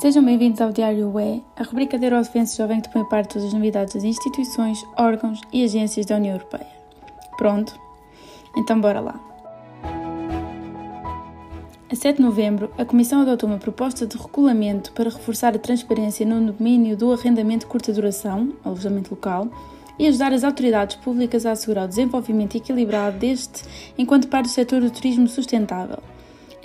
Sejam bem-vindos ao Diário UE, a rubrica da Eurodefense Jovem que põe parte todas as novidades das instituições, órgãos e agências da União Europeia. Pronto? Então bora lá. A 7 de novembro, a Comissão adotou uma proposta de regulamento para reforçar a transparência no domínio do arrendamento de curta duração, alojamento local, e ajudar as autoridades públicas a assegurar o desenvolvimento equilibrado deste enquanto parte do setor do turismo sustentável.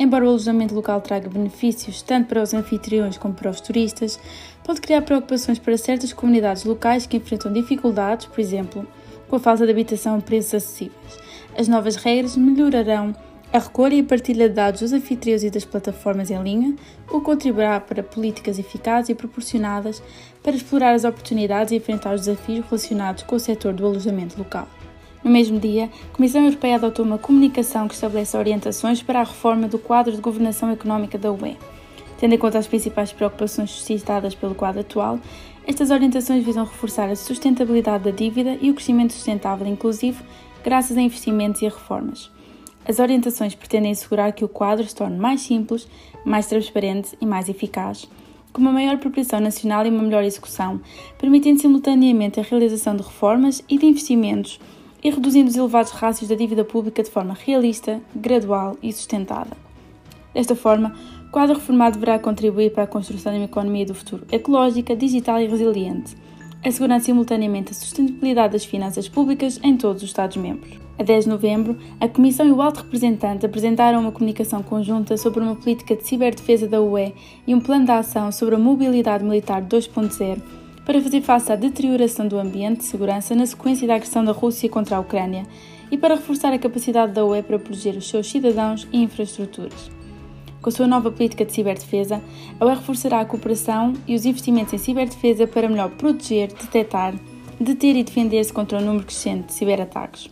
Embora o alojamento local traga benefícios tanto para os anfitriões como para os turistas, pode criar preocupações para certas comunidades locais que enfrentam dificuldades, por exemplo, com a falta de habitação a preços acessíveis. As novas regras melhorarão a recolha e a partilha de dados dos anfitriões e das plataformas em linha, o que contribuirá para políticas eficazes e proporcionadas para explorar as oportunidades e enfrentar os desafios relacionados com o setor do alojamento local. No mesmo dia, a Comissão Europeia adotou uma comunicação que estabelece orientações para a reforma do quadro de governação económica da UE. Tendo em conta as principais preocupações suscitadas pelo quadro atual, estas orientações visam reforçar a sustentabilidade da dívida e o crescimento sustentável inclusivo graças a investimentos e a reformas. As orientações pretendem assegurar que o quadro se torne mais simples, mais transparente e mais eficaz, com uma maior proporção nacional e uma melhor execução, permitindo simultaneamente a realização de reformas e de investimentos e reduzindo os elevados rácios da dívida pública de forma realista, gradual e sustentada. Desta forma, o quadro reformado deverá contribuir para a construção de uma economia do futuro ecológica, digital e resiliente, assegurando simultaneamente a sustentabilidade das finanças públicas em todos os Estados-membros. A 10 de novembro, a Comissão e o Alto Representante apresentaram uma comunicação conjunta sobre uma política de ciberdefesa da UE e um plano de ação sobre a mobilidade militar 2.0 para fazer face à deterioração do ambiente de segurança na sequência da agressão da Rússia contra a Ucrânia e para reforçar a capacidade da UE para proteger os seus cidadãos e infraestruturas. Com a sua nova política de ciberdefesa, a UE reforçará a cooperação e os investimentos em ciberdefesa para melhor proteger, detectar, deter e defender-se contra o número crescente de ciberataques.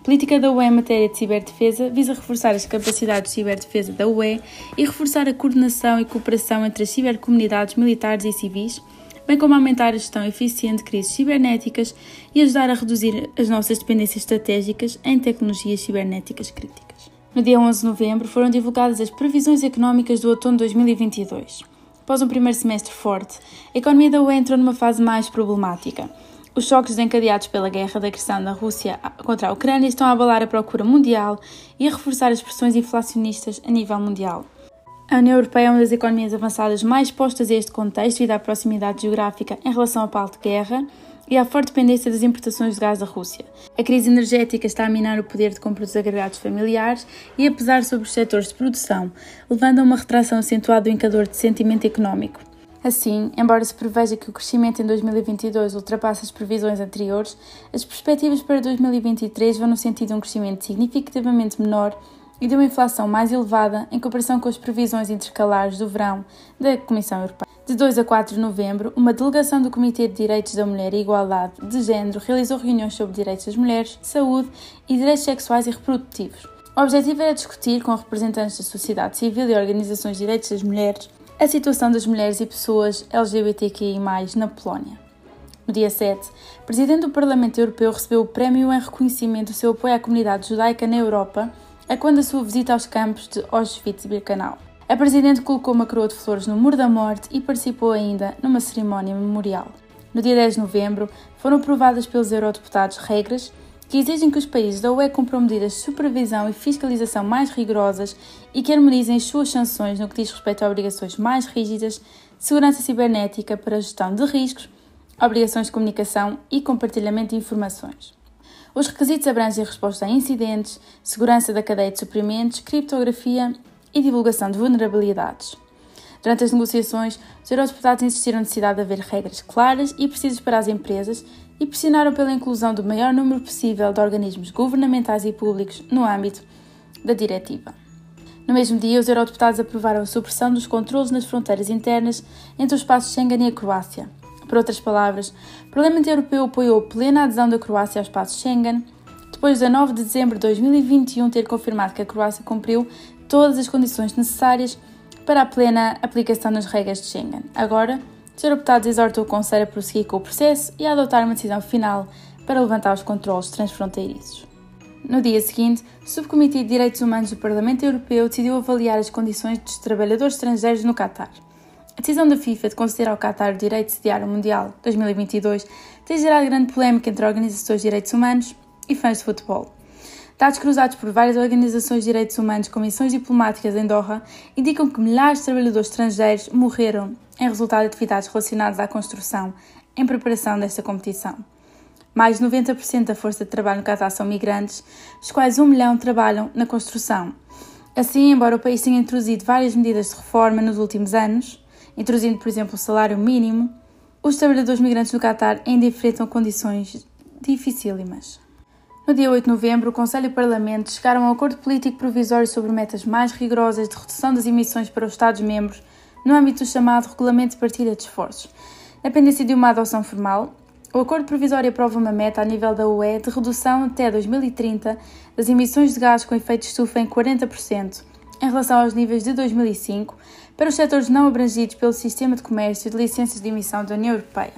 A política da UE em matéria de ciberdefesa visa reforçar as capacidades de ciberdefesa da UE e reforçar a coordenação e cooperação entre as cibercomunidades militares e civis bem como aumentar a gestão eficiente de crises cibernéticas e ajudar a reduzir as nossas dependências estratégicas em tecnologias cibernéticas críticas. No dia 11 de novembro foram divulgadas as previsões económicas do outono 2022. Após um primeiro semestre forte, a economia da UE entrou numa fase mais problemática. Os choques desencadeados pela guerra da agressão da Rússia contra a Ucrânia estão a abalar a procura mundial e a reforçar as pressões inflacionistas a nível mundial. A União Europeia é uma das economias avançadas mais expostas a este contexto devido à proximidade geográfica em relação ao palo de guerra e à forte dependência das importações de gás da Rússia. A crise energética está a minar o poder de compra dos agregados familiares e a pesar sobre os setores de produção, levando a uma retração acentuada do indicador de sentimento económico. Assim, embora se preveja que o crescimento em 2022 ultrapasse as previsões anteriores, as perspectivas para 2023 vão no sentido de um crescimento significativamente menor e de uma inflação mais elevada em comparação com as previsões intercalares do verão da Comissão Europeia. De 2 a 4 de novembro, uma delegação do Comitê de Direitos da Mulher e Igualdade de Gênero realizou reuniões sobre direitos das mulheres, saúde e direitos sexuais e reprodutivos. O objetivo era discutir com representantes da sociedade civil e organizações de direitos das mulheres a situação das mulheres e pessoas LGBTQI+, na Polónia. No dia 7, o Presidente do Parlamento Europeu recebeu o prémio em reconhecimento do seu apoio à comunidade judaica na Europa a quando a sua visita aos campos de Auschwitz e Birkenau. A Presidente colocou uma coroa de flores no Muro da Morte e participou ainda numa cerimónia memorial. No dia 10 de novembro, foram aprovadas pelos eurodeputados regras que exigem que os países da UE cumpram medidas de supervisão e fiscalização mais rigorosas e que harmonizem as suas sanções no que diz respeito a obrigações mais rígidas, segurança cibernética para gestão de riscos, obrigações de comunicação e compartilhamento de informações. Os requisitos abrangem resposta a incidentes, segurança da cadeia de suprimentos, criptografia e divulgação de vulnerabilidades. Durante as negociações, os eurodeputados insistiram na necessidade de haver regras claras e precisas para as empresas e pressionaram pela inclusão do maior número possível de organismos governamentais e públicos no âmbito da diretiva. No mesmo dia, os eurodeputados aprovaram a supressão dos controlos nas fronteiras internas entre o espaço Schengen e a Croácia, por outras palavras, o Parlamento Europeu apoiou plena adesão da Croácia ao espaço Schengen, depois de 9 de dezembro de 2021 ter confirmado que a Croácia cumpriu todas as condições necessárias para a plena aplicação das regras de Schengen. Agora, os deputados exortam o Conselho a prosseguir com o processo e a adotar uma decisão final para levantar os controles transfronteiriços. No dia seguinte, o Subcomitê de Direitos Humanos do Parlamento Europeu decidiu avaliar as condições dos trabalhadores estrangeiros no Catar. A decisão da FIFA de conceder ao Qatar o direito de sediar o Mundial 2022 tem gerado grande polémica entre organizações de direitos humanos e fãs de futebol. Dados cruzados por várias organizações de direitos humanos com missões diplomáticas em Doha indicam que milhares de trabalhadores estrangeiros morreram em resultado de atividades relacionadas à construção em preparação desta competição. Mais de 90% da força de trabalho no Qatar são migrantes, dos quais um milhão trabalham na construção. Assim, embora o país tenha introduzido várias medidas de reforma nos últimos anos, introduzindo, por exemplo, o salário mínimo, os trabalhadores migrantes no Qatar ainda enfrentam condições dificílimas. No dia 8 de novembro, o Conselho e o Parlamento chegaram a um acordo político provisório sobre metas mais rigorosas de redução das emissões para os Estados-membros no âmbito do chamado Regulamento de Partilha de Esforços. Na pendência de uma adoção formal, o acordo provisório aprova uma meta a nível da UE de redução até 2030 das emissões de gás com efeito estufa em 40% em relação aos níveis de 2005 para os setores não abrangidos pelo Sistema de Comércio de Licenças de Emissão da União Europeia,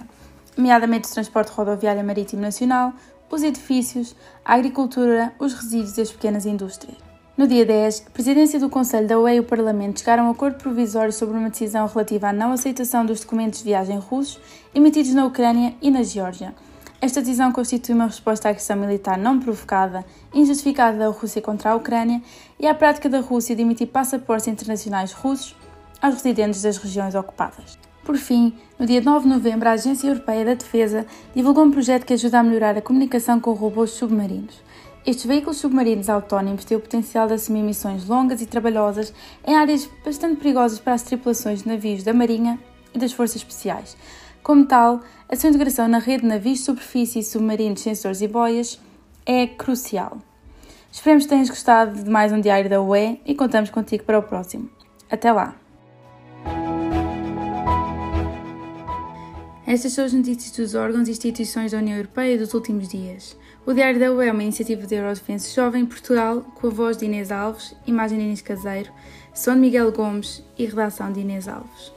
nomeadamente o transporte rodoviário marítimo nacional, os edifícios, a agricultura, os resíduos e as pequenas indústrias. No dia 10, a Presidência do Conselho da UE e o Parlamento chegaram a um acordo provisório sobre uma decisão relativa à não aceitação dos documentos de viagem russos emitidos na Ucrânia e na Geórgia. Esta decisão constitui uma resposta à agressão militar não provocada, injustificada da Rússia contra a Ucrânia e à prática da Rússia de emitir passaportes internacionais russos aos residentes das regiões ocupadas. Por fim, no dia 9 de novembro, a Agência Europeia da Defesa divulgou um projeto que ajuda a melhorar a comunicação com robôs submarinos. Estes veículos submarinos autónomos têm o potencial de assumir missões longas e trabalhosas em áreas bastante perigosas para as tripulações de navios da Marinha e das Forças Especiais. Como tal, a sua integração na rede de navios superfície, submarinos, sensores e boias é crucial. Esperemos que tenhas gostado de mais um Diário da UE e contamos contigo para o próximo. Até lá! Estas são as notícias dos órgãos e instituições da União Europeia dos últimos dias. O Diário da UE é uma iniciativa de Eurodefense Jovem Portugal, com a voz de Inês Alves, imagem de Inês Caseiro, som de Miguel Gomes e redação de Inês Alves.